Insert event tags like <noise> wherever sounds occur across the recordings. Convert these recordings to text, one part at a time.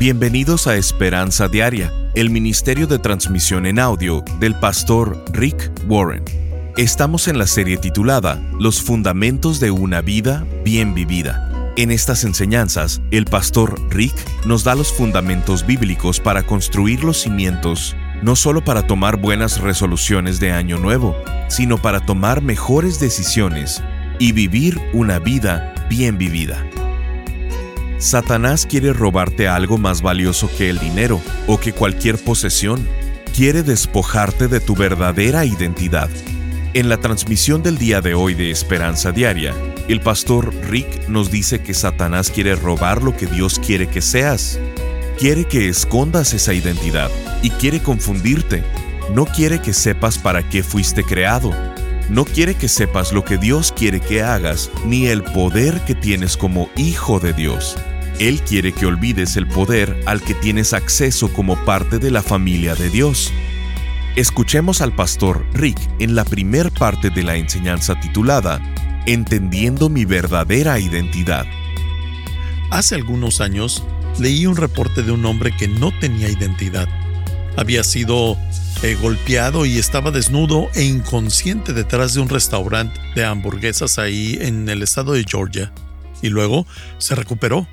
Bienvenidos a Esperanza Diaria, el ministerio de transmisión en audio del pastor Rick Warren. Estamos en la serie titulada Los fundamentos de una vida bien vivida. En estas enseñanzas, el pastor Rick nos da los fundamentos bíblicos para construir los cimientos, no solo para tomar buenas resoluciones de año nuevo, sino para tomar mejores decisiones y vivir una vida bien vivida. Satanás quiere robarte algo más valioso que el dinero o que cualquier posesión. Quiere despojarte de tu verdadera identidad. En la transmisión del día de hoy de Esperanza Diaria, el pastor Rick nos dice que Satanás quiere robar lo que Dios quiere que seas. Quiere que escondas esa identidad y quiere confundirte. No quiere que sepas para qué fuiste creado. No quiere que sepas lo que Dios quiere que hagas ni el poder que tienes como hijo de Dios. Él quiere que olvides el poder al que tienes acceso como parte de la familia de Dios. Escuchemos al pastor Rick en la primer parte de la enseñanza titulada Entendiendo mi verdadera identidad. Hace algunos años leí un reporte de un hombre que no tenía identidad. Había sido eh, golpeado y estaba desnudo e inconsciente detrás de un restaurante de hamburguesas ahí en el estado de Georgia. Y luego se recuperó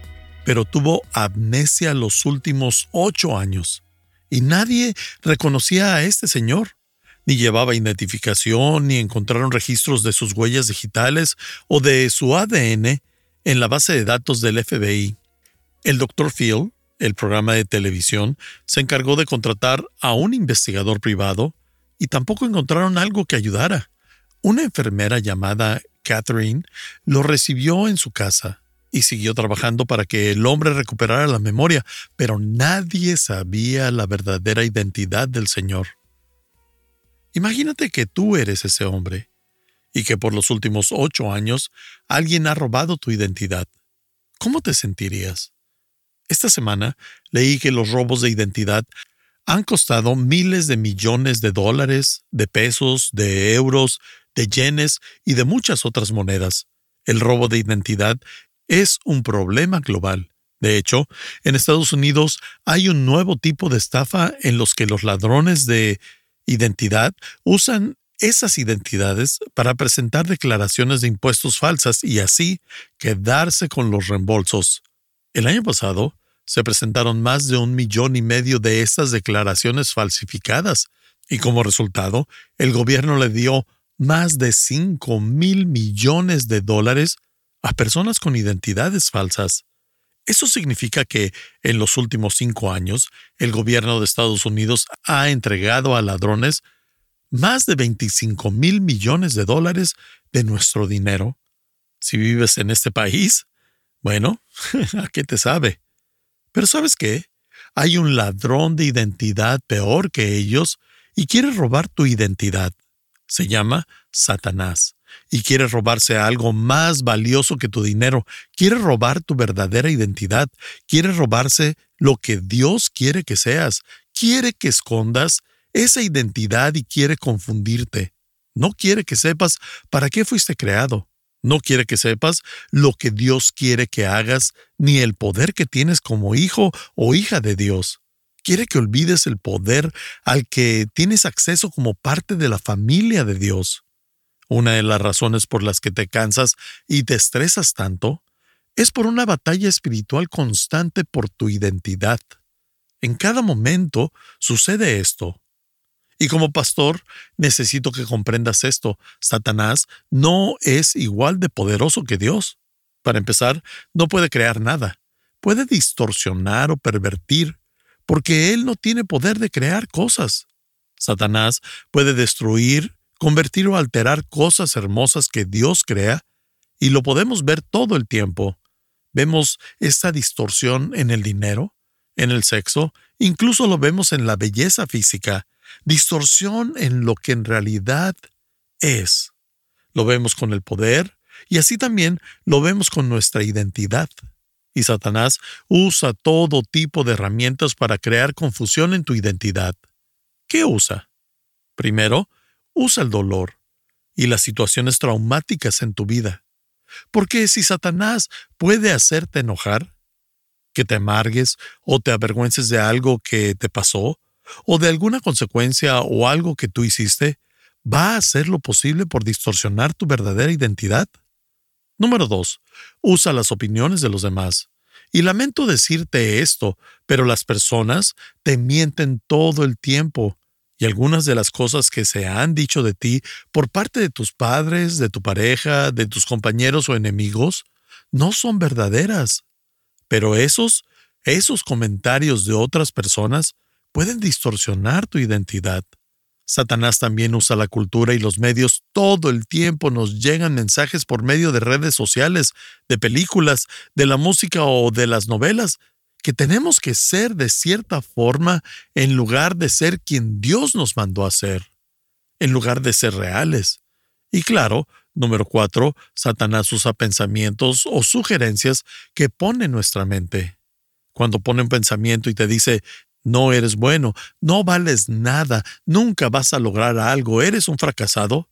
pero tuvo amnesia los últimos ocho años. Y nadie reconocía a este señor. Ni llevaba identificación, ni encontraron registros de sus huellas digitales o de su ADN en la base de datos del FBI. El Dr. Phil, el programa de televisión, se encargó de contratar a un investigador privado y tampoco encontraron algo que ayudara. Una enfermera llamada Catherine lo recibió en su casa y siguió trabajando para que el hombre recuperara la memoria, pero nadie sabía la verdadera identidad del Señor. Imagínate que tú eres ese hombre y que por los últimos ocho años alguien ha robado tu identidad. ¿Cómo te sentirías? Esta semana leí que los robos de identidad han costado miles de millones de dólares, de pesos, de euros, de yenes y de muchas otras monedas. El robo de identidad es un problema global. De hecho, en Estados Unidos hay un nuevo tipo de estafa en los que los ladrones de identidad usan esas identidades para presentar declaraciones de impuestos falsas y así quedarse con los reembolsos. El año pasado se presentaron más de un millón y medio de estas declaraciones falsificadas y como resultado el gobierno le dio más de 5 mil millones de dólares a personas con identidades falsas. Eso significa que en los últimos cinco años el gobierno de Estados Unidos ha entregado a ladrones más de 25 mil millones de dólares de nuestro dinero. Si vives en este país, bueno, <laughs> ¿a qué te sabe? Pero ¿sabes qué? Hay un ladrón de identidad peor que ellos y quiere robar tu identidad. Se llama Satanás y quiere robarse algo más valioso que tu dinero, quiere robar tu verdadera identidad, quiere robarse lo que Dios quiere que seas, quiere que escondas esa identidad y quiere confundirte. No quiere que sepas para qué fuiste creado. No quiere que sepas lo que Dios quiere que hagas, ni el poder que tienes como hijo o hija de Dios. Quiere que olvides el poder al que tienes acceso como parte de la familia de Dios. Una de las razones por las que te cansas y te estresas tanto es por una batalla espiritual constante por tu identidad. En cada momento sucede esto. Y como pastor, necesito que comprendas esto. Satanás no es igual de poderoso que Dios. Para empezar, no puede crear nada. Puede distorsionar o pervertir, porque Él no tiene poder de crear cosas. Satanás puede destruir convertir o alterar cosas hermosas que Dios crea, y lo podemos ver todo el tiempo. Vemos esta distorsión en el dinero, en el sexo, incluso lo vemos en la belleza física, distorsión en lo que en realidad es. Lo vemos con el poder y así también lo vemos con nuestra identidad. Y Satanás usa todo tipo de herramientas para crear confusión en tu identidad. ¿Qué usa? Primero, usa el dolor y las situaciones traumáticas en tu vida. Porque si Satanás puede hacerte enojar, que te amargues o te avergüences de algo que te pasó o de alguna consecuencia o algo que tú hiciste, va a hacer lo posible por distorsionar tu verdadera identidad. Número 2. Usa las opiniones de los demás. Y lamento decirte esto, pero las personas te mienten todo el tiempo y algunas de las cosas que se han dicho de ti por parte de tus padres, de tu pareja, de tus compañeros o enemigos, no son verdaderas. Pero esos, esos comentarios de otras personas pueden distorsionar tu identidad. Satanás también usa la cultura y los medios. Todo el tiempo nos llegan mensajes por medio de redes sociales, de películas, de la música o de las novelas, que tenemos que ser de cierta forma en lugar de ser quien Dios nos mandó a ser, en lugar de ser reales. Y claro, número cuatro, Satanás usa pensamientos o sugerencias que pone en nuestra mente. Cuando pone un pensamiento y te dice, no eres bueno, no vales nada, nunca vas a lograr algo, eres un fracasado.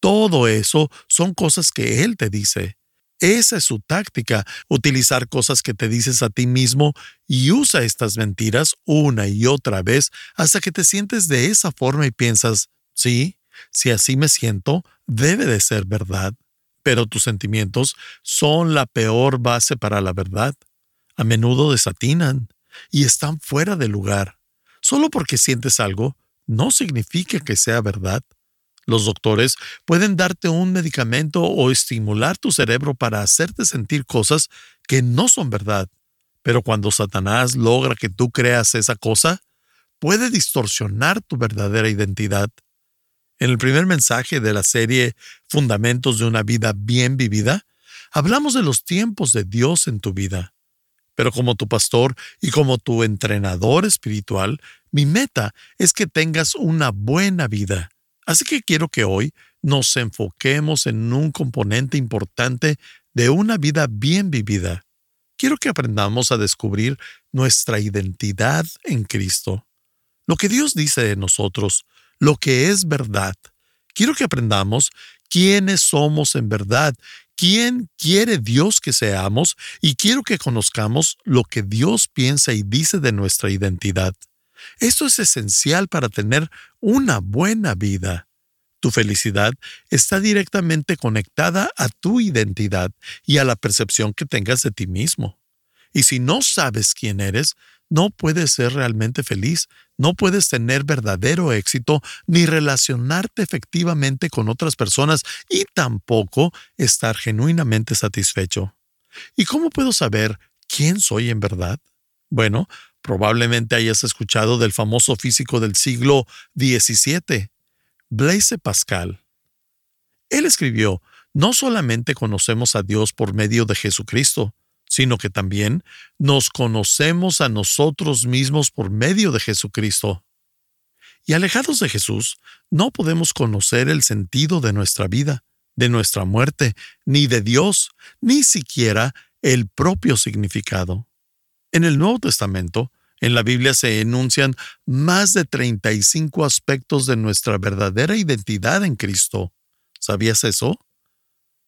Todo eso son cosas que Él te dice. Esa es su táctica, utilizar cosas que te dices a ti mismo y usa estas mentiras una y otra vez hasta que te sientes de esa forma y piensas, sí, si así me siento, debe de ser verdad. Pero tus sentimientos son la peor base para la verdad. A menudo desatinan y están fuera de lugar. Solo porque sientes algo no significa que sea verdad. Los doctores pueden darte un medicamento o estimular tu cerebro para hacerte sentir cosas que no son verdad. Pero cuando Satanás logra que tú creas esa cosa, puede distorsionar tu verdadera identidad. En el primer mensaje de la serie Fundamentos de una vida bien vivida, hablamos de los tiempos de Dios en tu vida. Pero como tu pastor y como tu entrenador espiritual, mi meta es que tengas una buena vida. Así que quiero que hoy nos enfoquemos en un componente importante de una vida bien vivida. Quiero que aprendamos a descubrir nuestra identidad en Cristo. Lo que Dios dice de nosotros, lo que es verdad. Quiero que aprendamos quiénes somos en verdad quién quiere Dios que seamos y quiero que conozcamos lo que Dios piensa y dice de nuestra identidad. Esto es esencial para tener una buena vida. Tu felicidad está directamente conectada a tu identidad y a la percepción que tengas de ti mismo. Y si no sabes quién eres, no puedes ser realmente feliz, no puedes tener verdadero éxito ni relacionarte efectivamente con otras personas y tampoco estar genuinamente satisfecho. ¿Y cómo puedo saber quién soy en verdad? Bueno, probablemente hayas escuchado del famoso físico del siglo XVII, Blaise Pascal. Él escribió, no solamente conocemos a Dios por medio de Jesucristo, sino que también nos conocemos a nosotros mismos por medio de Jesucristo. Y alejados de Jesús, no podemos conocer el sentido de nuestra vida, de nuestra muerte, ni de Dios, ni siquiera el propio significado. En el Nuevo Testamento, en la Biblia se enuncian más de 35 aspectos de nuestra verdadera identidad en Cristo. ¿Sabías eso?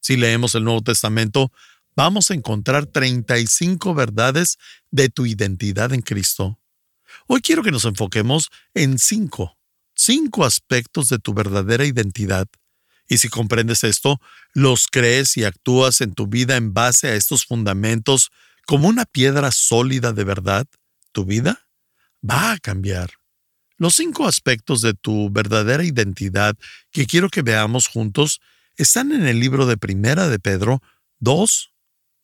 Si leemos el Nuevo Testamento, vamos a encontrar 35 verdades de tu identidad en Cristo. Hoy quiero que nos enfoquemos en cinco, cinco aspectos de tu verdadera identidad. Y si comprendes esto, los crees y actúas en tu vida en base a estos fundamentos como una piedra sólida de verdad, tu vida va a cambiar. Los cinco aspectos de tu verdadera identidad que quiero que veamos juntos están en el libro de Primera de Pedro 2,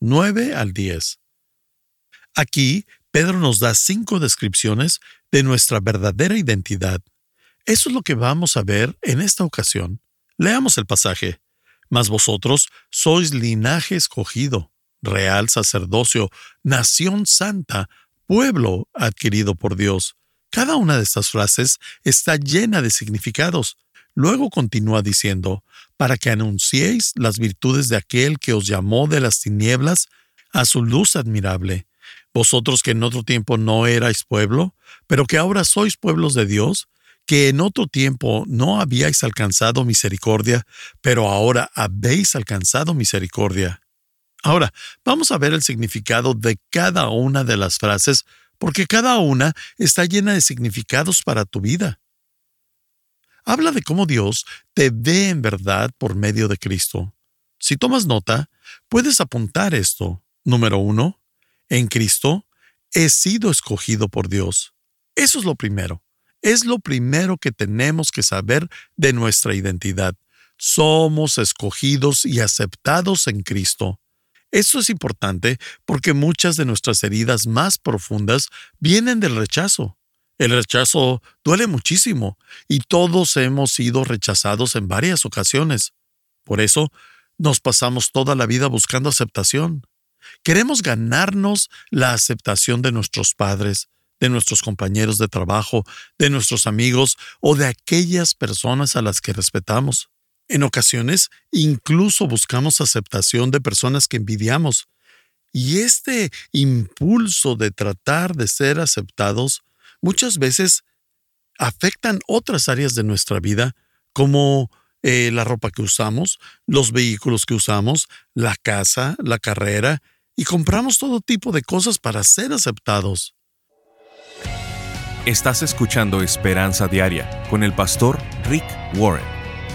9 al 10. Aquí, Pedro nos da cinco descripciones de nuestra verdadera identidad. Eso es lo que vamos a ver en esta ocasión. Leamos el pasaje. Mas vosotros sois linaje escogido, real sacerdocio, nación santa, pueblo adquirido por Dios. Cada una de estas frases está llena de significados. Luego continúa diciendo, para que anunciéis las virtudes de aquel que os llamó de las tinieblas a su luz admirable. Vosotros que en otro tiempo no erais pueblo, pero que ahora sois pueblos de Dios, que en otro tiempo no habíais alcanzado misericordia, pero ahora habéis alcanzado misericordia. Ahora, vamos a ver el significado de cada una de las frases, porque cada una está llena de significados para tu vida. Habla de cómo Dios te ve en verdad por medio de Cristo. Si tomas nota, puedes apuntar esto. Número uno, en Cristo he sido escogido por Dios. Eso es lo primero. Es lo primero que tenemos que saber de nuestra identidad. Somos escogidos y aceptados en Cristo. Esto es importante porque muchas de nuestras heridas más profundas vienen del rechazo. El rechazo duele muchísimo y todos hemos sido rechazados en varias ocasiones. Por eso, nos pasamos toda la vida buscando aceptación. Queremos ganarnos la aceptación de nuestros padres, de nuestros compañeros de trabajo, de nuestros amigos o de aquellas personas a las que respetamos. En ocasiones, incluso buscamos aceptación de personas que envidiamos. Y este impulso de tratar de ser aceptados muchas veces afectan otras áreas de nuestra vida, como eh, la ropa que usamos, los vehículos que usamos, la casa, la carrera, y compramos todo tipo de cosas para ser aceptados. Estás escuchando Esperanza Diaria con el pastor Rick Warren.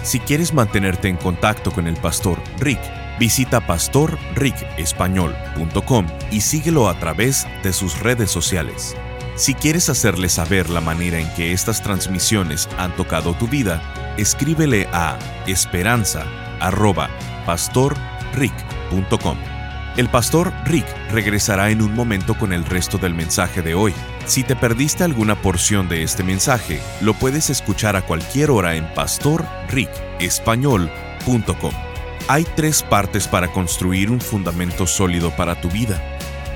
Si quieres mantenerte en contacto con el pastor Rick, visita pastorricespañol.com y síguelo a través de sus redes sociales. Si quieres hacerle saber la manera en que estas transmisiones han tocado tu vida, escríbele a esperanza.pastorrick.com. El pastor Rick regresará en un momento con el resto del mensaje de hoy. Si te perdiste alguna porción de este mensaje, lo puedes escuchar a cualquier hora en pastorricespañol.com. Hay tres partes para construir un fundamento sólido para tu vida.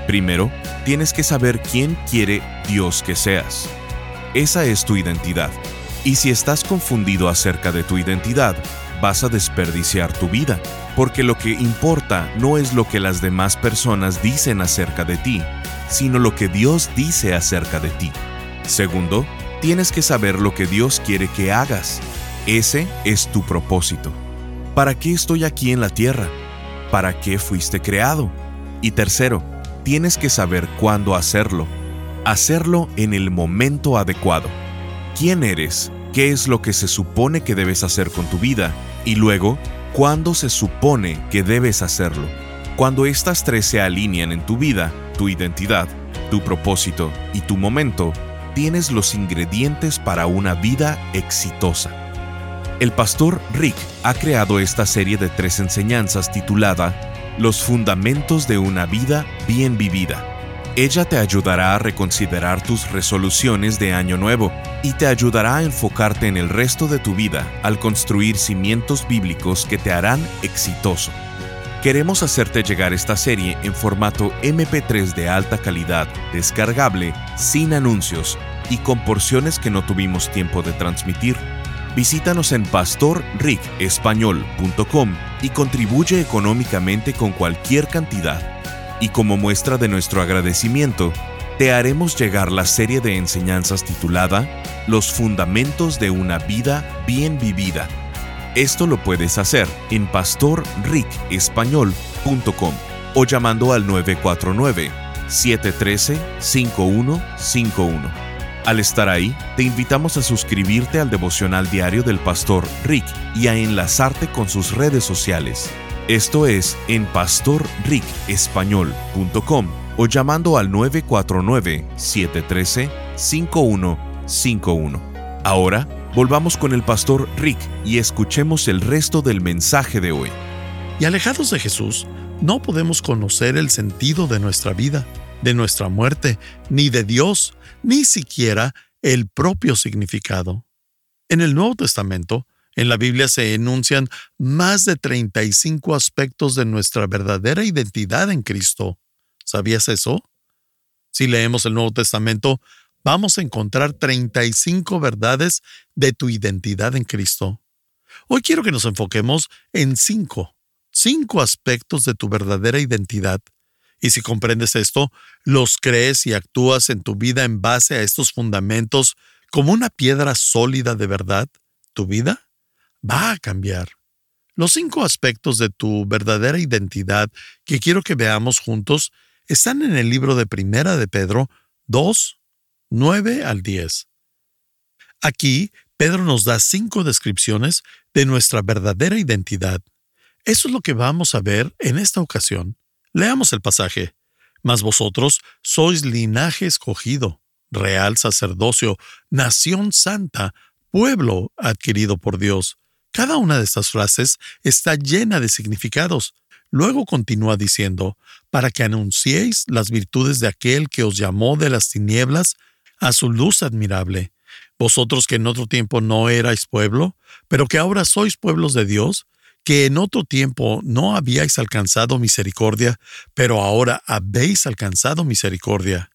Primero, tienes que saber quién quiere Dios que seas. Esa es tu identidad. Y si estás confundido acerca de tu identidad, vas a desperdiciar tu vida, porque lo que importa no es lo que las demás personas dicen acerca de ti, sino lo que Dios dice acerca de ti. Segundo, tienes que saber lo que Dios quiere que hagas. Ese es tu propósito. ¿Para qué estoy aquí en la tierra? ¿Para qué fuiste creado? Y tercero, tienes que saber cuándo hacerlo. Hacerlo en el momento adecuado. ¿Quién eres? ¿Qué es lo que se supone que debes hacer con tu vida? Y luego, ¿cuándo se supone que debes hacerlo? Cuando estas tres se alinean en tu vida, tu identidad, tu propósito y tu momento, tienes los ingredientes para una vida exitosa. El pastor Rick ha creado esta serie de tres enseñanzas titulada Los fundamentos de una vida bien vivida ella te ayudará a reconsiderar tus resoluciones de año nuevo y te ayudará a enfocarte en el resto de tu vida al construir cimientos bíblicos que te harán exitoso. Queremos hacerte llegar esta serie en formato MP3 de alta calidad, descargable, sin anuncios y con porciones que no tuvimos tiempo de transmitir. Visítanos en pastorricespañol.com y contribuye económicamente con cualquier cantidad y como muestra de nuestro agradecimiento, te haremos llegar la serie de enseñanzas titulada Los Fundamentos de una Vida Bien Vivida. Esto lo puedes hacer en pastorricespañol.com o llamando al 949-713-5151. Al estar ahí, te invitamos a suscribirte al devocional diario del pastor Rick y a enlazarte con sus redes sociales. Esto es en pastorricespañol.com o llamando al 949-713-5151. Ahora, volvamos con el pastor Rick y escuchemos el resto del mensaje de hoy. Y alejados de Jesús, no podemos conocer el sentido de nuestra vida, de nuestra muerte, ni de Dios, ni siquiera el propio significado. En el Nuevo Testamento, en la Biblia se enuncian más de 35 aspectos de nuestra verdadera identidad en Cristo. ¿Sabías eso? Si leemos el Nuevo Testamento, vamos a encontrar 35 verdades de tu identidad en Cristo. Hoy quiero que nos enfoquemos en cinco, cinco aspectos de tu verdadera identidad. Y si comprendes esto, los crees y actúas en tu vida en base a estos fundamentos como una piedra sólida de verdad, tu vida va a cambiar. Los cinco aspectos de tu verdadera identidad que quiero que veamos juntos están en el libro de Primera de Pedro 2, 9 al 10. Aquí, Pedro nos da cinco descripciones de nuestra verdadera identidad. Eso es lo que vamos a ver en esta ocasión. Leamos el pasaje. Mas vosotros sois linaje escogido, real sacerdocio, nación santa, pueblo adquirido por Dios. Cada una de estas frases está llena de significados. Luego continúa diciendo, para que anunciéis las virtudes de aquel que os llamó de las tinieblas a su luz admirable. Vosotros que en otro tiempo no erais pueblo, pero que ahora sois pueblos de Dios, que en otro tiempo no habíais alcanzado misericordia, pero ahora habéis alcanzado misericordia.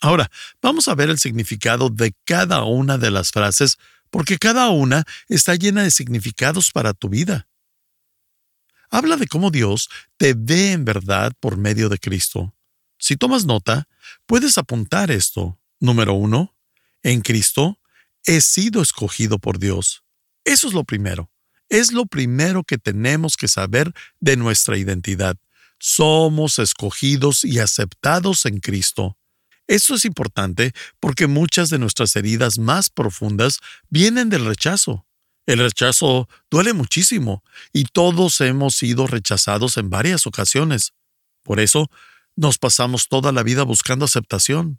Ahora, vamos a ver el significado de cada una de las frases, porque cada una está llena de significados para tu vida. Habla de cómo Dios te ve en verdad por medio de Cristo. Si tomas nota, puedes apuntar esto. Número uno, en Cristo he sido escogido por Dios. Eso es lo primero. Es lo primero que tenemos que saber de nuestra identidad. Somos escogidos y aceptados en Cristo. Eso es importante porque muchas de nuestras heridas más profundas vienen del rechazo. El rechazo duele muchísimo y todos hemos sido rechazados en varias ocasiones. Por eso, nos pasamos toda la vida buscando aceptación.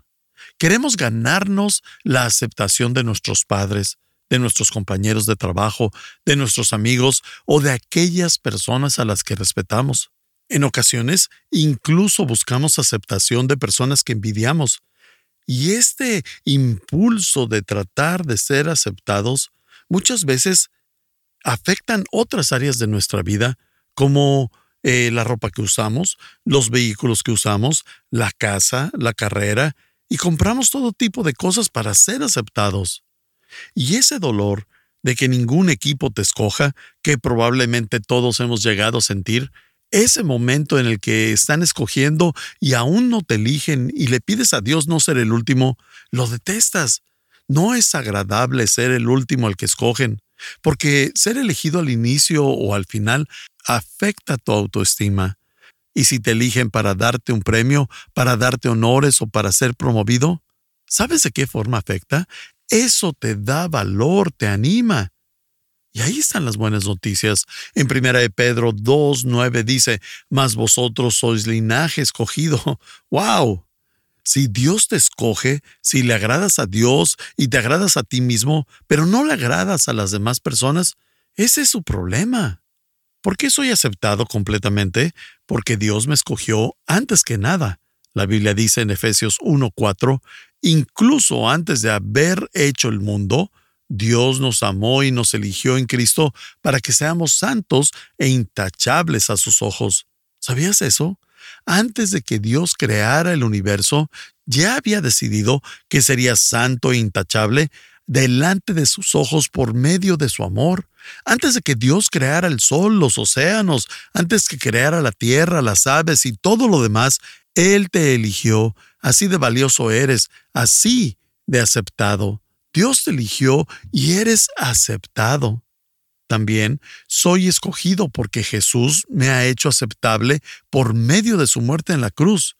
Queremos ganarnos la aceptación de nuestros padres, de nuestros compañeros de trabajo, de nuestros amigos o de aquellas personas a las que respetamos. En ocasiones, incluso buscamos aceptación de personas que envidiamos. Y este impulso de tratar de ser aceptados muchas veces afectan otras áreas de nuestra vida, como eh, la ropa que usamos, los vehículos que usamos, la casa, la carrera, y compramos todo tipo de cosas para ser aceptados. Y ese dolor de que ningún equipo te escoja, que probablemente todos hemos llegado a sentir, ese momento en el que están escogiendo y aún no te eligen y le pides a Dios no ser el último, lo detestas. No es agradable ser el último al que escogen, porque ser elegido al inicio o al final afecta tu autoestima. Y si te eligen para darte un premio, para darte honores o para ser promovido, ¿sabes de qué forma afecta? Eso te da valor, te anima. Y ahí están las buenas noticias. En primera de Pedro 2.9 dice, mas vosotros sois linaje escogido. <laughs> ¡Wow! Si Dios te escoge, si le agradas a Dios y te agradas a ti mismo, pero no le agradas a las demás personas, ese es su problema. ¿Por qué soy aceptado completamente? Porque Dios me escogió antes que nada. La Biblia dice en Efesios 1.4, incluso antes de haber hecho el mundo, Dios nos amó y nos eligió en Cristo para que seamos santos e intachables a sus ojos. ¿Sabías eso? Antes de que Dios creara el universo, ya había decidido que sería santo e intachable delante de sus ojos por medio de su amor. Antes de que Dios creara el sol, los océanos, antes que creara la tierra, las aves y todo lo demás, él te eligió, así de valioso eres, así de aceptado. Dios te eligió y eres aceptado. También soy escogido porque Jesús me ha hecho aceptable por medio de su muerte en la cruz.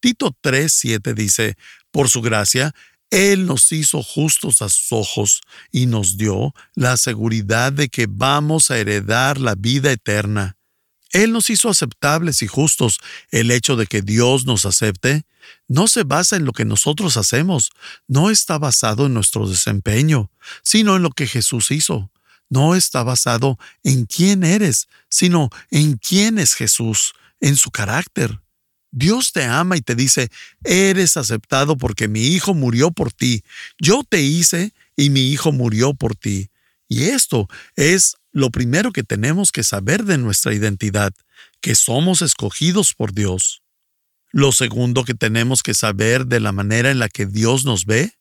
Tito 3:7 dice, por su gracia, Él nos hizo justos a sus ojos y nos dio la seguridad de que vamos a heredar la vida eterna. Él nos hizo aceptables y justos. El hecho de que Dios nos acepte no se basa en lo que nosotros hacemos, no está basado en nuestro desempeño, sino en lo que Jesús hizo. No está basado en quién eres, sino en quién es Jesús, en su carácter. Dios te ama y te dice, eres aceptado porque mi Hijo murió por ti. Yo te hice y mi Hijo murió por ti. Y esto es lo primero que tenemos que saber de nuestra identidad, que somos escogidos por Dios. Lo segundo que tenemos que saber de la manera en la que Dios nos ve,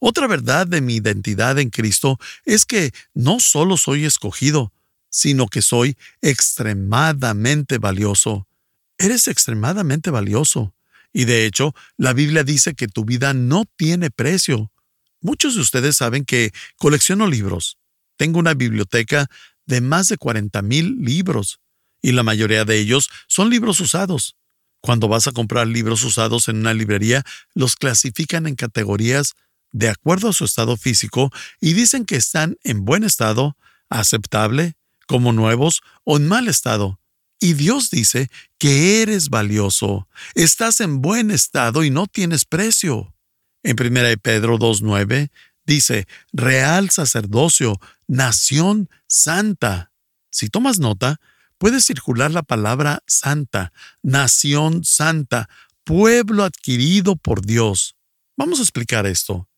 otra verdad de mi identidad en Cristo es que no solo soy escogido, sino que soy extremadamente valioso. Eres extremadamente valioso. Y de hecho, la Biblia dice que tu vida no tiene precio. Muchos de ustedes saben que colecciono libros. Tengo una biblioteca de más de 40 mil libros, y la mayoría de ellos son libros usados. Cuando vas a comprar libros usados en una librería, los clasifican en categorías de acuerdo a su estado físico y dicen que están en buen estado, aceptable, como nuevos o en mal estado. Y Dios dice que eres valioso, estás en buen estado y no tienes precio. En 1 Pedro 2.9 dice, real sacerdocio, nación santa. Si tomas nota, puede circular la palabra santa, nación santa, pueblo adquirido por Dios. Vamos a explicar esto.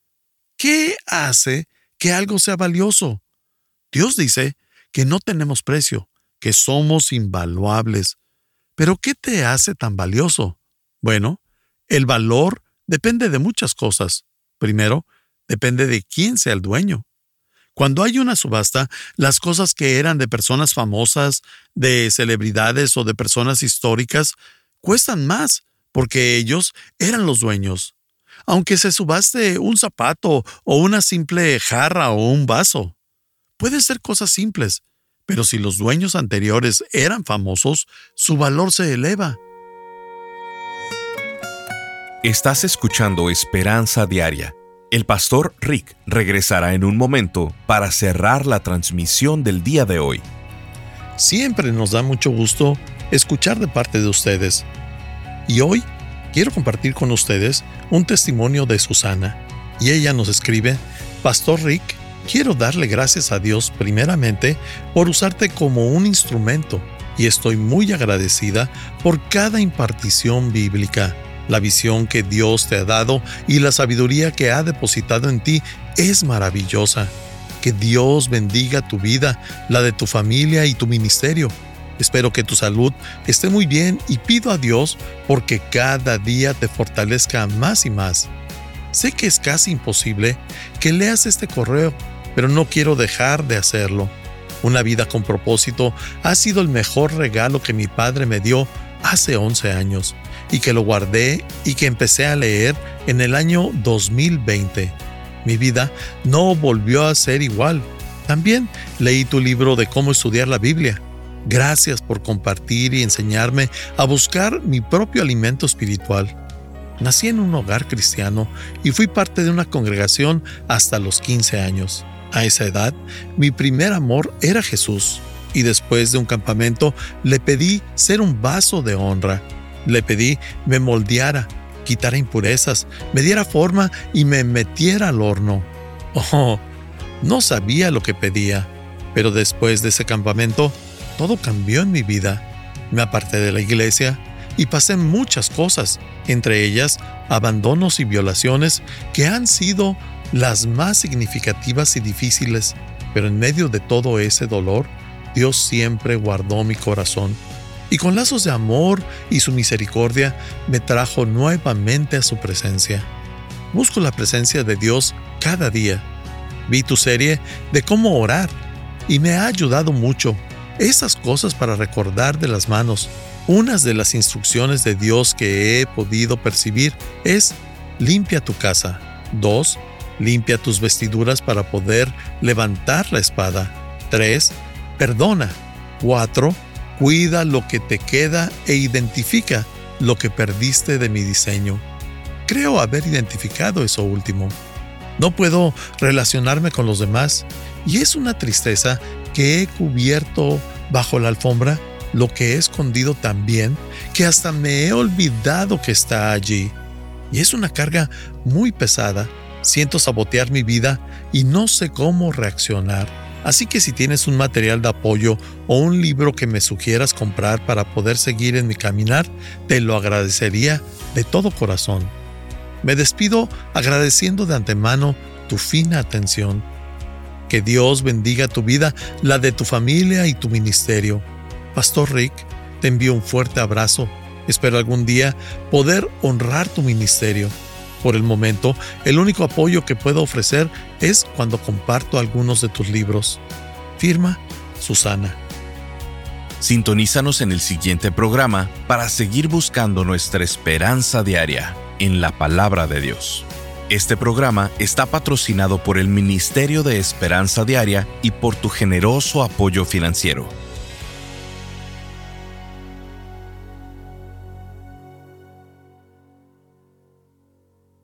¿Qué hace que algo sea valioso? Dios dice que no tenemos precio, que somos invaluables. Pero ¿qué te hace tan valioso? Bueno, el valor depende de muchas cosas. Primero, depende de quién sea el dueño. Cuando hay una subasta, las cosas que eran de personas famosas, de celebridades o de personas históricas, cuestan más porque ellos eran los dueños. Aunque se subaste un zapato o una simple jarra o un vaso. Pueden ser cosas simples, pero si los dueños anteriores eran famosos, su valor se eleva. Estás escuchando Esperanza Diaria el pastor Rick regresará en un momento para cerrar la transmisión del día de hoy. Siempre nos da mucho gusto escuchar de parte de ustedes. Y hoy quiero compartir con ustedes un testimonio de Susana. Y ella nos escribe, Pastor Rick, quiero darle gracias a Dios primeramente por usarte como un instrumento y estoy muy agradecida por cada impartición bíblica la visión que Dios te ha dado y la sabiduría que ha depositado en ti es maravillosa. Que Dios bendiga tu vida, la de tu familia y tu ministerio. Espero que tu salud esté muy bien y pido a Dios porque cada día te fortalezca más y más. Sé que es casi imposible que leas este correo, pero no quiero dejar de hacerlo. Una vida con propósito ha sido el mejor regalo que mi padre me dio hace 11 años y que lo guardé y que empecé a leer en el año 2020. Mi vida no volvió a ser igual. También leí tu libro de cómo estudiar la Biblia. Gracias por compartir y enseñarme a buscar mi propio alimento espiritual. Nací en un hogar cristiano y fui parte de una congregación hasta los 15 años. A esa edad, mi primer amor era Jesús y después de un campamento le pedí ser un vaso de honra le pedí me moldeara, quitara impurezas, me diera forma y me metiera al horno. Oh, no sabía lo que pedía, pero después de ese campamento, todo cambió en mi vida. Me aparté de la iglesia y pasé muchas cosas, entre ellas abandonos y violaciones que han sido las más significativas y difíciles, pero en medio de todo ese dolor, Dios siempre guardó mi corazón y con lazos de amor y su misericordia me trajo nuevamente a su presencia. Busco la presencia de Dios cada día. Vi tu serie de cómo orar y me ha ayudado mucho. Esas cosas para recordar de las manos. Unas de las instrucciones de Dios que he podido percibir es limpia tu casa. 2. Limpia tus vestiduras para poder levantar la espada. 3. Perdona. 4 Cuida lo que te queda e identifica lo que perdiste de mi diseño. Creo haber identificado eso último. No puedo relacionarme con los demás y es una tristeza que he cubierto bajo la alfombra lo que he escondido tan bien que hasta me he olvidado que está allí. Y es una carga muy pesada. Siento sabotear mi vida y no sé cómo reaccionar. Así que si tienes un material de apoyo o un libro que me sugieras comprar para poder seguir en mi caminar, te lo agradecería de todo corazón. Me despido agradeciendo de antemano tu fina atención. Que Dios bendiga tu vida, la de tu familia y tu ministerio. Pastor Rick, te envío un fuerte abrazo. Espero algún día poder honrar tu ministerio. Por el momento, el único apoyo que puedo ofrecer es cuando comparto algunos de tus libros. Firma Susana. Sintonízanos en el siguiente programa para seguir buscando nuestra esperanza diaria en la palabra de Dios. Este programa está patrocinado por el Ministerio de Esperanza Diaria y por tu generoso apoyo financiero.